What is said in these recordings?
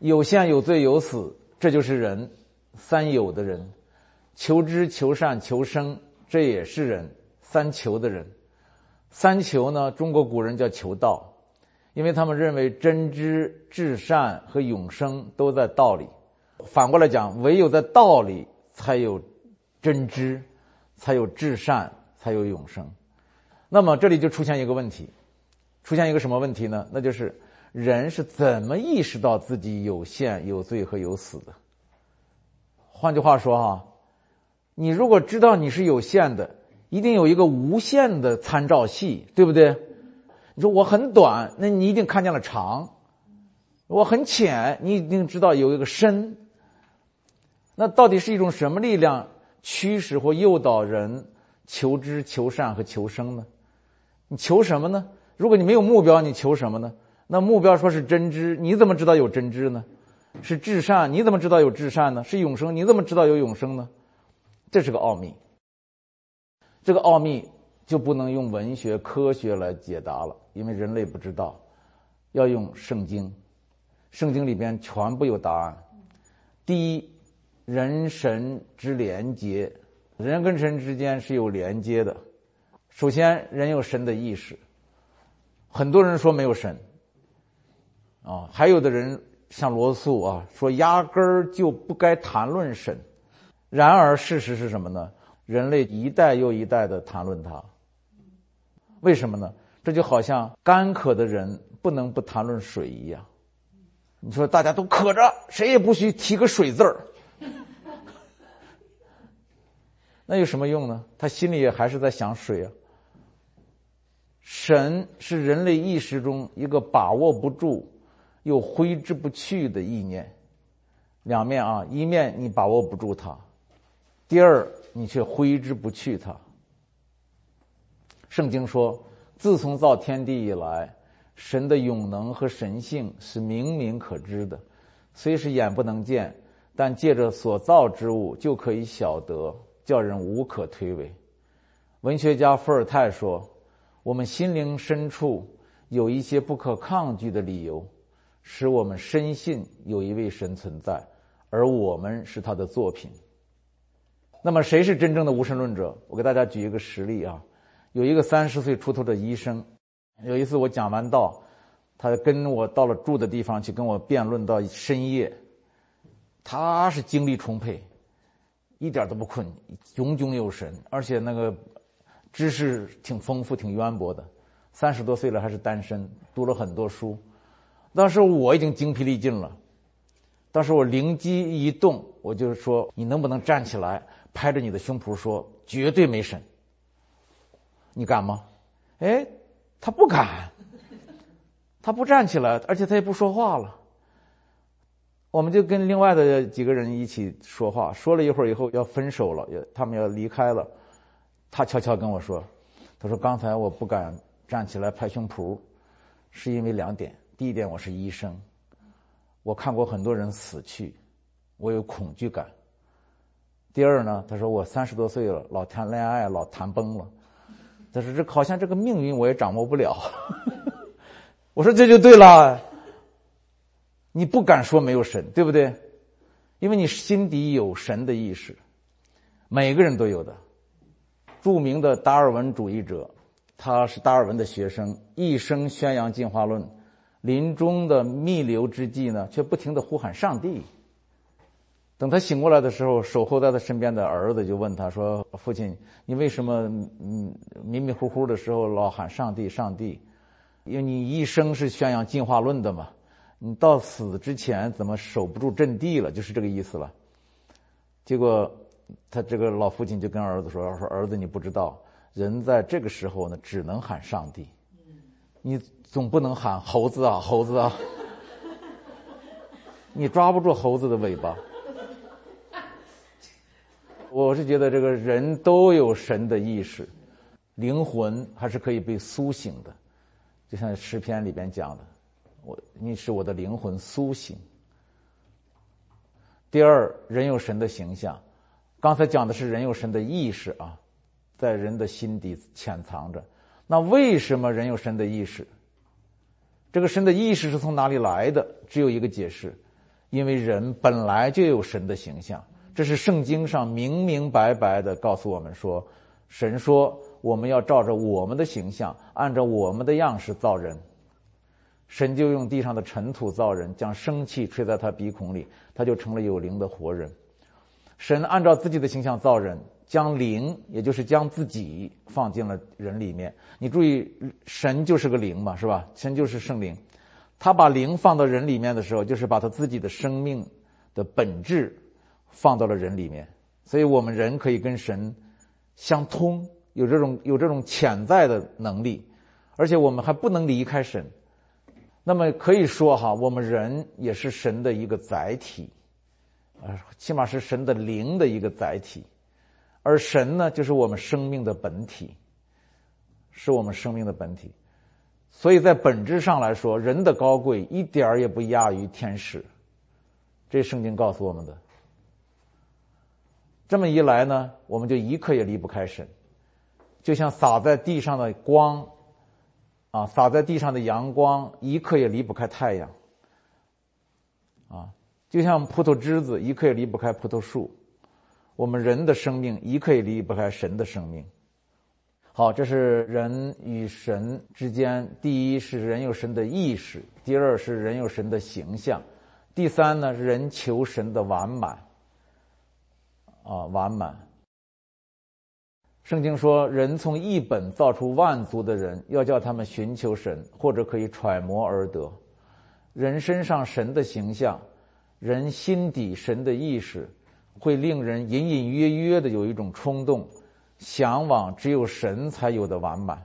有限、有罪、有死，这就是人，三有的人。求知、求善、求生，这也是人，三求的人。三求呢？中国古人叫求道，因为他们认为真知、至善和永生都在道里。反过来讲，唯有在道里才有真知，才有至善，才有永生。那么这里就出现一个问题，出现一个什么问题呢？那就是人是怎么意识到自己有限、有罪和有死的？换句话说，哈，你如果知道你是有限的。一定有一个无限的参照系，对不对？你说我很短，那你一定看见了长；我很浅，你一定知道有一个深。那到底是一种什么力量驱使或诱导人求知、求善和求生呢？你求什么呢？如果你没有目标，你求什么呢？那目标说是真知，你怎么知道有真知呢？是至善，你怎么知道有至善呢？是永生，你怎么知道有永生呢？这是个奥秘。这个奥秘就不能用文学、科学来解答了，因为人类不知道，要用圣经。圣经里边全部有答案。第一，人神之连接，人跟神之间是有连接的。首先，人有神的意识。很多人说没有神，啊，还有的人像罗素啊，说压根儿就不该谈论神。然而，事实是什么呢？人类一代又一代的谈论它，为什么呢？这就好像干渴的人不能不谈论水一样。你说大家都渴着，谁也不许提个水字儿，那有什么用呢？他心里也还是在想水啊。神是人类意识中一个把握不住又挥之不去的意念，两面啊，一面你把握不住它，第二。你却挥之不去，它。圣经说，自从造天地以来，神的永能和神性是明明可知的，虽是眼不能见，但借着所造之物就可以晓得，叫人无可推诿。文学家伏尔泰说：“我们心灵深处有一些不可抗拒的理由，使我们深信有一位神存在，而我们是他的作品。”那么谁是真正的无神论者？我给大家举一个实例啊，有一个三十岁出头的医生，有一次我讲完道，他跟我到了住的地方去跟我辩论到深夜，他是精力充沛，一点都不困，炯炯有神，而且那个知识挺丰富、挺渊博的。三十多岁了还是单身，读了很多书。当时我已经精疲力尽了，当时我灵机一动，我就说：“你能不能站起来？”拍着你的胸脯说：“绝对没审。”你敢吗？哎，他不敢，他不站起来，而且他也不说话了。我们就跟另外的几个人一起说话，说了一会儿以后要分手了，要他们要离开了。他悄悄跟我说：“他说刚才我不敢站起来拍胸脯，是因为两点。第一点，我是医生，我看过很多人死去，我有恐惧感。”第二呢，他说我三十多岁了，老谈恋爱老谈崩了。他说这好像这个命运我也掌握不了。我说这就对了，你不敢说没有神，对不对？因为你心底有神的意识，每个人都有的。著名的达尔文主义者，他是达尔文的学生，一生宣扬进化论，临终的弥留之际呢，却不停的呼喊上帝。等他醒过来的时候，守候在他身边的儿子就问他说：“父亲，你为什么嗯迷迷糊糊的时候老喊上帝上帝？因为你一生是宣扬进化论的嘛，你到死之前怎么守不住阵地了？就是这个意思了。”结果他这个老父亲就跟儿子说：“说儿子，你不知道，人在这个时候呢，只能喊上帝，你总不能喊猴子啊，猴子啊，你抓不住猴子的尾巴。”我是觉得这个人都有神的意识，灵魂还是可以被苏醒的，就像诗篇里边讲的，我你使我的灵魂苏醒。第二，人有神的形象，刚才讲的是人有神的意识啊，在人的心底潜藏着。那为什么人有神的意识？这个神的意识是从哪里来的？只有一个解释，因为人本来就有神的形象，这是圣经上明明白白的告诉我们说，神说我们要照着我们的形象，按照我们的样式造人。神就用地上的尘土造人，将生气吹在他鼻孔里，他就成了有灵的活人。神按照自己的形象造人，将灵，也就是将自己放进了人里面。你注意，神就是个灵嘛，是吧？神就是圣灵。他把灵放到人里面的时候，就是把他自己的生命的本质放到了人里面，所以我们人可以跟神相通，有这种有这种潜在的能力，而且我们还不能离开神。那么可以说哈，我们人也是神的一个载体，啊，起码是神的灵的一个载体，而神呢，就是我们生命的本体，是我们生命的本体。所以在本质上来说，人的高贵一点儿也不亚于天使，这圣经告诉我们的。这么一来呢，我们就一刻也离不开神，就像洒在地上的光，啊，洒在地上的阳光，一刻也离不开太阳，啊，就像葡萄枝子，一刻也离不开葡萄树，我们人的生命一刻也离不开神的生命。好，这是人与神之间。第一是人有神的意识，第二是人有神的形象，第三呢，人求神的完满。啊，完满。圣经说，人从一本造出万族的人，要叫他们寻求神，或者可以揣摩而得。人身上神的形象，人心底神的意识，会令人隐隐约约的有一种冲动。向往只有神才有的完满，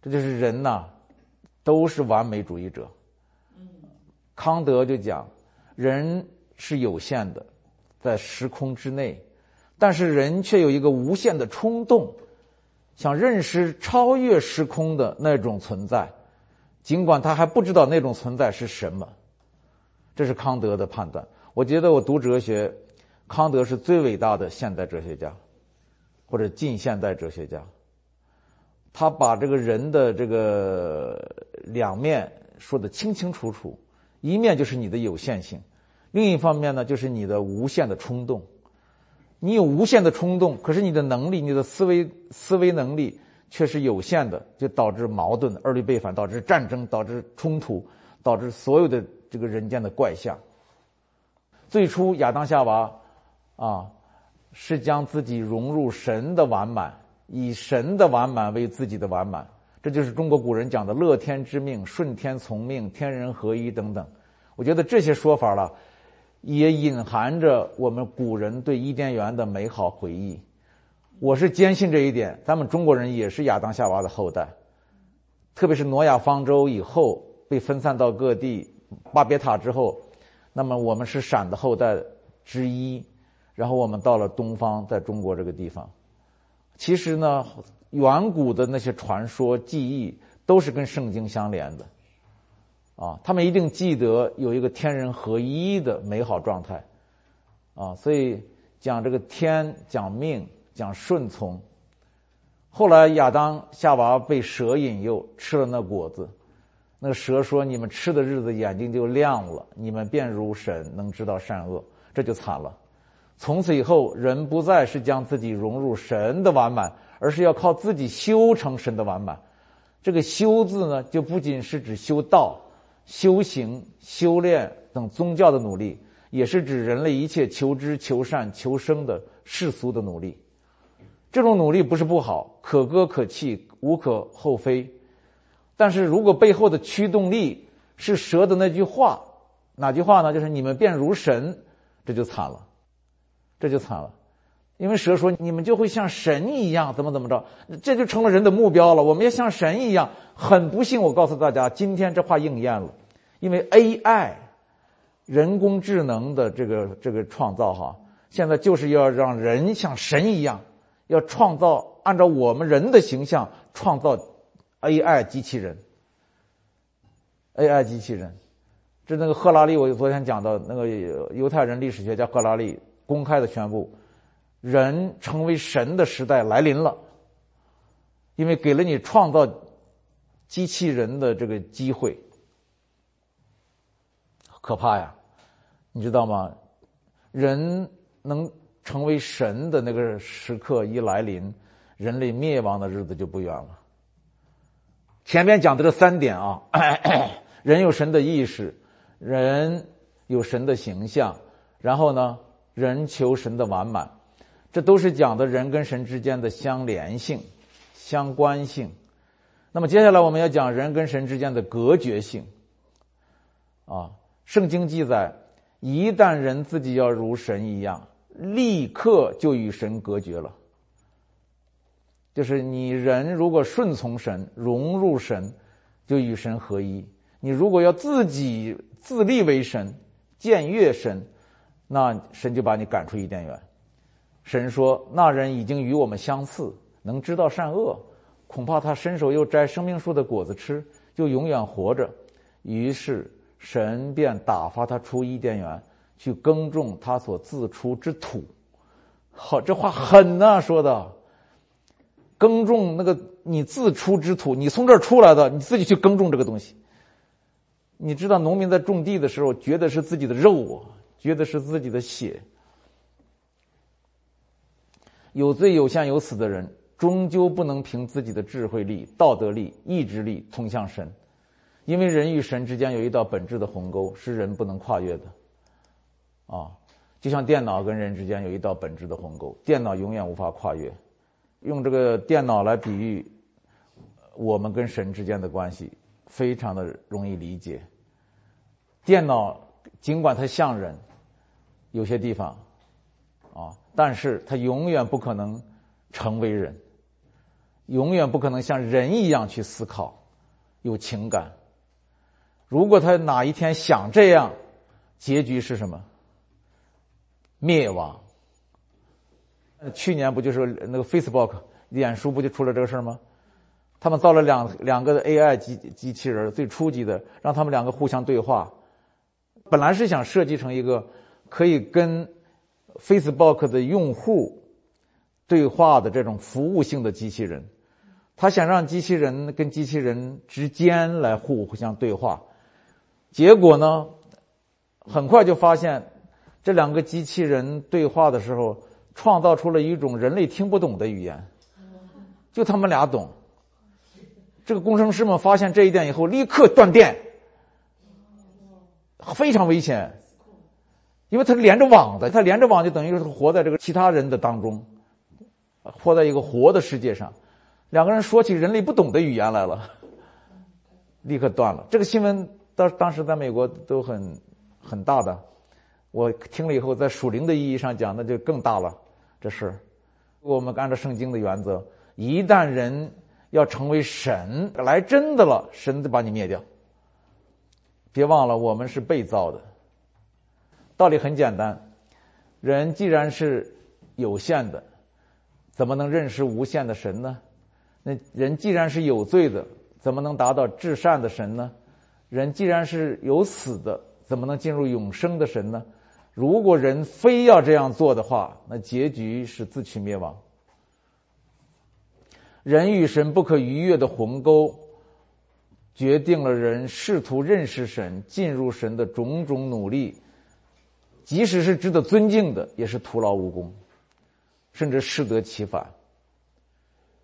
这就是人呐，都是完美主义者。康德就讲，人是有限的，在时空之内，但是人却有一个无限的冲动，想认识超越时空的那种存在，尽管他还不知道那种存在是什么。这是康德的判断。我觉得我读哲学，康德是最伟大的现代哲学家。或者近现代哲学家，他把这个人的这个两面说的清清楚楚，一面就是你的有限性，另一方面呢就是你的无限的冲动。你有无限的冲动，可是你的能力、你的思维思维能力却是有限的，就导致矛盾、二律背反，导致战争，导致冲突，导致所有的这个人间的怪象。最初亚当夏娃啊。是将自己融入神的完满，以神的完满为自己的完满，这就是中国古人讲的“乐天知命”“顺天从命”“天人合一”等等。我觉得这些说法了，也隐含着我们古人对伊甸园的美好回忆。我是坚信这一点，咱们中国人也是亚当夏娃的后代，特别是挪亚方舟以后被分散到各地，巴别塔之后，那么我们是闪的后代之一。然后我们到了东方，在中国这个地方，其实呢，远古的那些传说、记忆都是跟圣经相连的，啊，他们一定记得有一个天人合一的美好状态，啊，所以讲这个天，讲命，讲顺从。后来亚当夏娃被蛇引诱，吃了那果子，那个蛇说：“你们吃的日子眼睛就亮了，你们便如神，能知道善恶。”这就惨了。从此以后，人不再是将自己融入神的完满，而是要靠自己修成神的完满。这个“修”字呢，就不仅是指修道、修行、修炼等宗教的努力，也是指人类一切求知、求善、求生的世俗的努力。这种努力不是不好，可歌可泣，无可厚非。但是如果背后的驱动力是蛇的那句话，哪句话呢？就是“你们便如神”，这就惨了。这就惨了，因为蛇说你们就会像神一样，怎么怎么着，这就成了人的目标了。我们要像神一样，很不幸，我告诉大家，今天这话应验了。因为 AI，人工智能的这个这个创造哈，现在就是要让人像神一样，要创造按照我们人的形象创造 AI 机器人，AI 机器人。这那个赫拉利，我昨天讲到那个犹太人历史学家赫拉利。公开的宣布，人成为神的时代来临了，因为给了你创造机器人的这个机会，可怕呀！你知道吗？人能成为神的那个时刻一来临，人类灭亡的日子就不远了。前面讲的这三点啊，人有神的意识，人有神的形象，然后呢，人求神的完满，这都是讲的人跟神之间的相连性、相关性。那么接下来我们要讲人跟神之间的隔绝性。啊，圣经记载，一旦人自己要如神一样，立刻就与神隔绝了。就是你人如果顺从神、融入神，就与神合一；你如果要自己自立为神、僭越神，那神就把你赶出伊甸园。神说：“那人已经与我们相似，能知道善恶，恐怕他伸手又摘生命树的果子吃，就永远活着。”于是。神便打发他出伊甸园，去耕种他所自出之土。好，这话狠呐，说的。耕种那个你自出之土，你从这儿出来的，你自己去耕种这个东西。你知道，农民在种地的时候，觉得是自己的肉，觉得是自己的血。有罪有限有死的人，终究不能凭自己的智慧力、道德力、意志力通向神。因为人与神之间有一道本质的鸿沟，是人不能跨越的，啊，就像电脑跟人之间有一道本质的鸿沟，电脑永远无法跨越。用这个电脑来比喻我们跟神之间的关系，非常的容易理解。电脑尽管它像人，有些地方，啊，但是他永远不可能成为人，永远不可能像人一样去思考，有情感。如果他哪一天想这样，结局是什么？灭亡。去年不就是那个 Facebook、脸书不就出了这个事儿吗？他们造了两两个 AI 机机器人，最初级的，让他们两个互相对话。本来是想设计成一个可以跟 Facebook 的用户对话的这种服务性的机器人，他想让机器人跟机器人之间来互互相对话。结果呢，很快就发现，这两个机器人对话的时候，创造出了一种人类听不懂的语言，就他们俩懂。这个工程师们发现这一点以后，立刻断电，非常危险，因为它连着网的，它连着网就等于是活在这个其他人的当中，活在一个活的世界上，两个人说起人类不懂的语言来了，立刻断了。这个新闻。当当时在美国都很很大的，我听了以后，在属灵的意义上讲，那就更大了。这事我们按照圣经的原则，一旦人要成为神来真的了，神就把你灭掉。别忘了，我们是被造的。道理很简单，人既然是有限的，怎么能认识无限的神呢？那人既然是有罪的，怎么能达到至善的神呢？人既然是有死的，怎么能进入永生的神呢？如果人非要这样做的话，那结局是自取灭亡。人与神不可逾越的鸿沟，决定了人试图认识神、进入神的种种努力，即使是值得尊敬的，也是徒劳无功，甚至适得其反。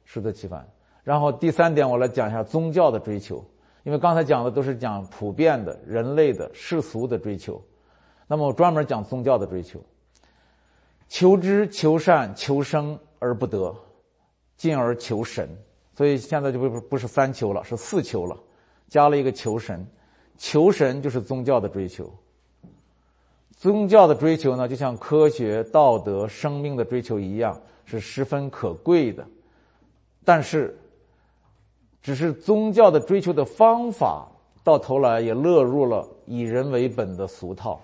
适得其反。然后第三点，我来讲一下宗教的追求。因为刚才讲的都是讲普遍的人类的世俗的追求，那么我专门讲宗教的追求。求知、求善、求生而不得，进而求神。所以现在就不不是三求了，是四求了，加了一个求神。求神就是宗教的追求。宗教的追求呢，就像科学、道德、生命的追求一样，是十分可贵的。但是。只是宗教的追求的方法，到头来也落入了以人为本的俗套。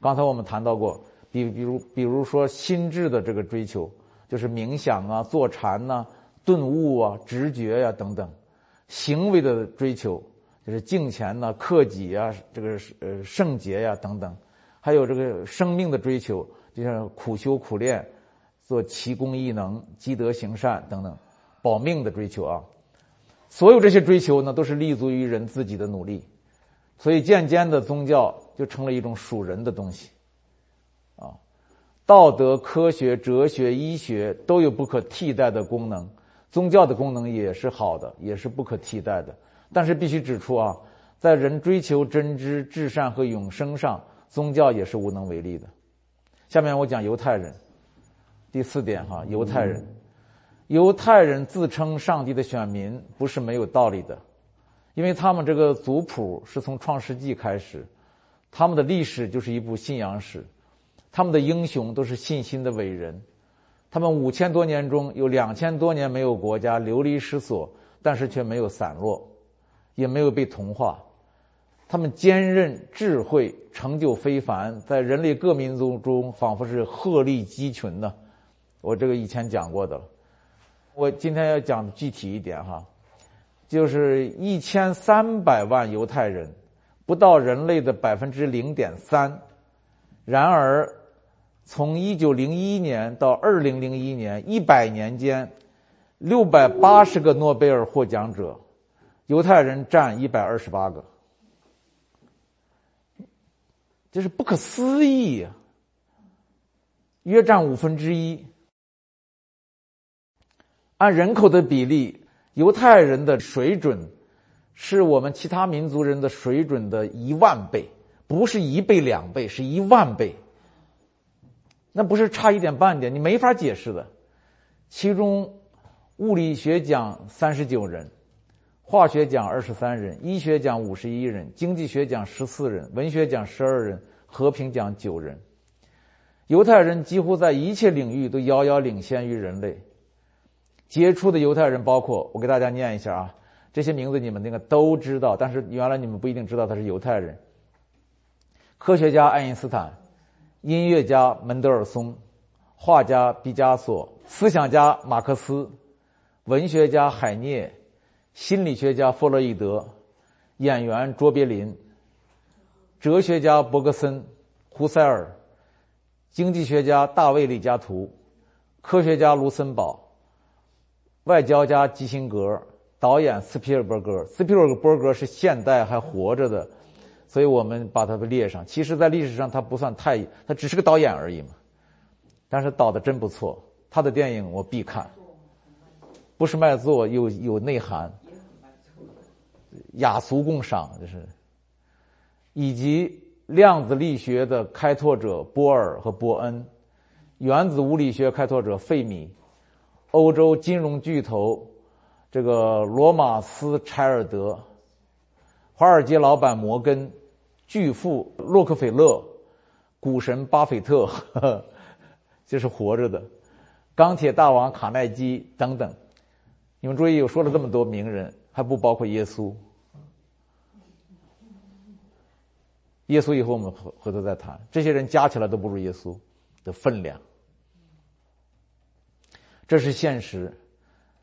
刚才我们谈到过，比比如比如说心智的这个追求，就是冥想啊、坐禅呐、顿悟啊、直觉呀等等；行为的追求，就是敬虔呐、克己啊、这个呃圣洁呀等等；还有这个生命的追求，就像苦修苦练、做奇功异能、积德行善等等，保命的追求啊。所有这些追求呢，都是立足于人自己的努力，所以渐渐的宗教就成了一种属人的东西，啊，道德、科学、哲学、医学都有不可替代的功能，宗教的功能也是好的，也是不可替代的。但是必须指出啊，在人追求真知、至善和永生上，宗教也是无能为力的。下面我讲犹太人，第四点哈，犹太人，犹太人自称上帝的选民不是没有道理的，因为他们这个族谱是从创世纪开始，他们的历史就是一部信仰史，他们的英雄都是信心的伟人，他们五千多年中有两千多年没有国家流离失所，但是却没有散落，也没有被同化。他们坚韧、智慧、成就非凡，在人类各民族中仿佛是鹤立鸡群呢。我这个以前讲过的，我今天要讲具体一点哈，就是一千三百万犹太人，不到人类的百分之零点三。然而，从一九零一年到二零零一年一百年间，六百八十个诺贝尔获奖者，犹太人占一百二十八个。这是不可思议啊！约占五分之一。按人口的比例，犹太人的水准是我们其他民族人的水准的一万倍，不是一倍两倍，是一万倍。那不是差一点半点，你没法解释的。其中，物理学奖三十九人。化学奖二十三人，医学奖五十一人，经济学奖十四人，文学奖十二人，和平奖九人。犹太人几乎在一切领域都遥遥领先于人类。杰出的犹太人包括，我给大家念一下啊，这些名字你们那个都知道，但是原来你们不一定知道他是犹太人。科学家爱因斯坦，音乐家门德尔松，画家毕加索，思想家马克思，文学家海涅。心理学家弗洛伊德，演员卓别林，哲学家伯格森、胡塞尔，经济学家大卫李嘉图，科学家卢森堡，外交家基辛格，导演斯皮尔伯格。斯皮尔伯格是现代还活着的，所以我们把他列上。其实，在历史上他不算太，他只是个导演而已嘛。但是导的真不错，他的电影我必看，不是卖座，有有内涵。雅俗共赏，这是，以及量子力学的开拓者波尔和伯恩，原子物理学开拓者费米，欧洲金融巨头这个罗马斯柴尔德，华尔街老板摩根，巨富洛克菲勒，股神巴菲特，这是活着的，钢铁大王卡耐基等等。你们注意，我说了这么多名人，还不包括耶稣。耶稣以后我们回回头再谈，这些人加起来都不如耶稣的分量，这是现实。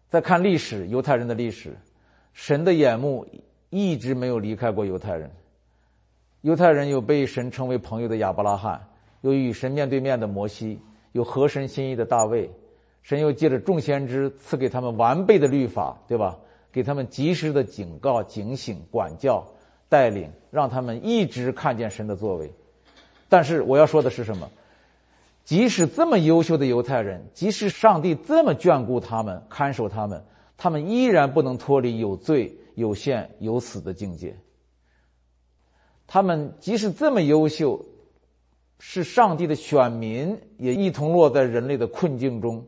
再看历史，犹太人的历史，神的眼目一直没有离开过犹太人。犹太人有被神称为朋友的亚伯拉罕，有与神面对面的摩西，有合神心意的大卫。神又借着众先知赐给他们完备的律法，对吧？给他们及时的警告、警醒、管教。带领让他们一直看见神的作为，但是我要说的是什么？即使这么优秀的犹太人，即使上帝这么眷顾他们、看守他们，他们依然不能脱离有罪、有限、有死的境界。他们即使这么优秀，是上帝的选民，也一同落在人类的困境中。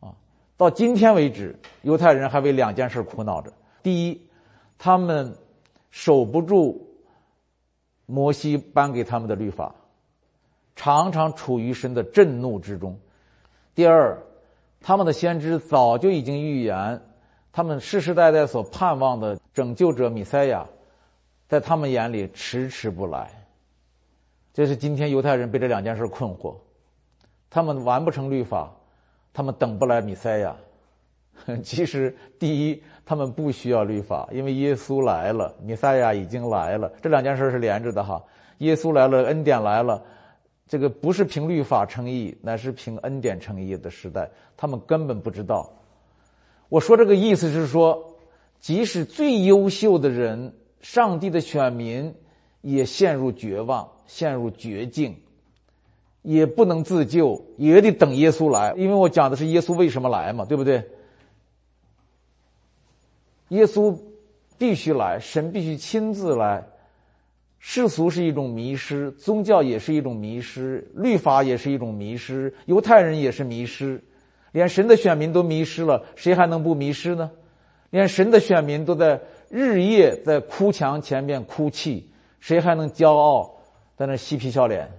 啊，到今天为止，犹太人还为两件事苦恼着：第一，他们。守不住摩西颁给他们的律法，常常处于神的震怒之中。第二，他们的先知早就已经预言，他们世世代代所盼望的拯救者米赛亚，在他们眼里迟迟不来。这是今天犹太人被这两件事困惑，他们完不成律法，他们等不来米赛亚。其实，第一。他们不需要律法，因为耶稣来了，弥赛亚已经来了，这两件事是连着的哈。耶稣来了，恩典来了，这个不是凭律法称义，乃是凭恩典称义的时代。他们根本不知道。我说这个意思是说，即使最优秀的人，上帝的选民，也陷入绝望，陷入绝境，也不能自救，也得等耶稣来。因为我讲的是耶稣为什么来嘛，对不对？耶稣必须来，神必须亲自来。世俗是一种迷失，宗教也是一种迷失，律法也是一种迷失，犹太人也是迷失，连神的选民都迷失了，谁还能不迷失呢？连神的选民都在日夜在哭墙前面哭泣，谁还能骄傲在那嬉皮笑脸？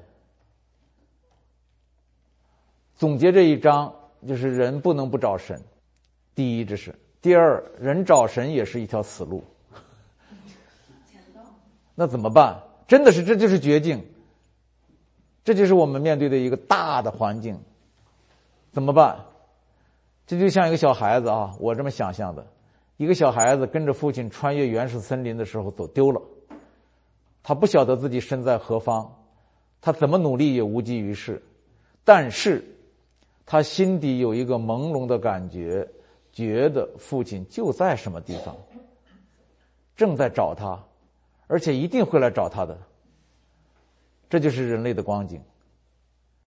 总结这一章，就是人不能不找神。第一，这是；第二，人找神也是一条死路。那怎么办？真的是，这就是绝境。这就是我们面对的一个大的环境。怎么办？这就像一个小孩子啊，我这么想象的：一个小孩子跟着父亲穿越原始森林的时候走丢了，他不晓得自己身在何方，他怎么努力也无济于事。但是，他心底有一个朦胧的感觉，觉得父亲就在什么地方，正在找他。而且一定会来找他的，这就是人类的光景。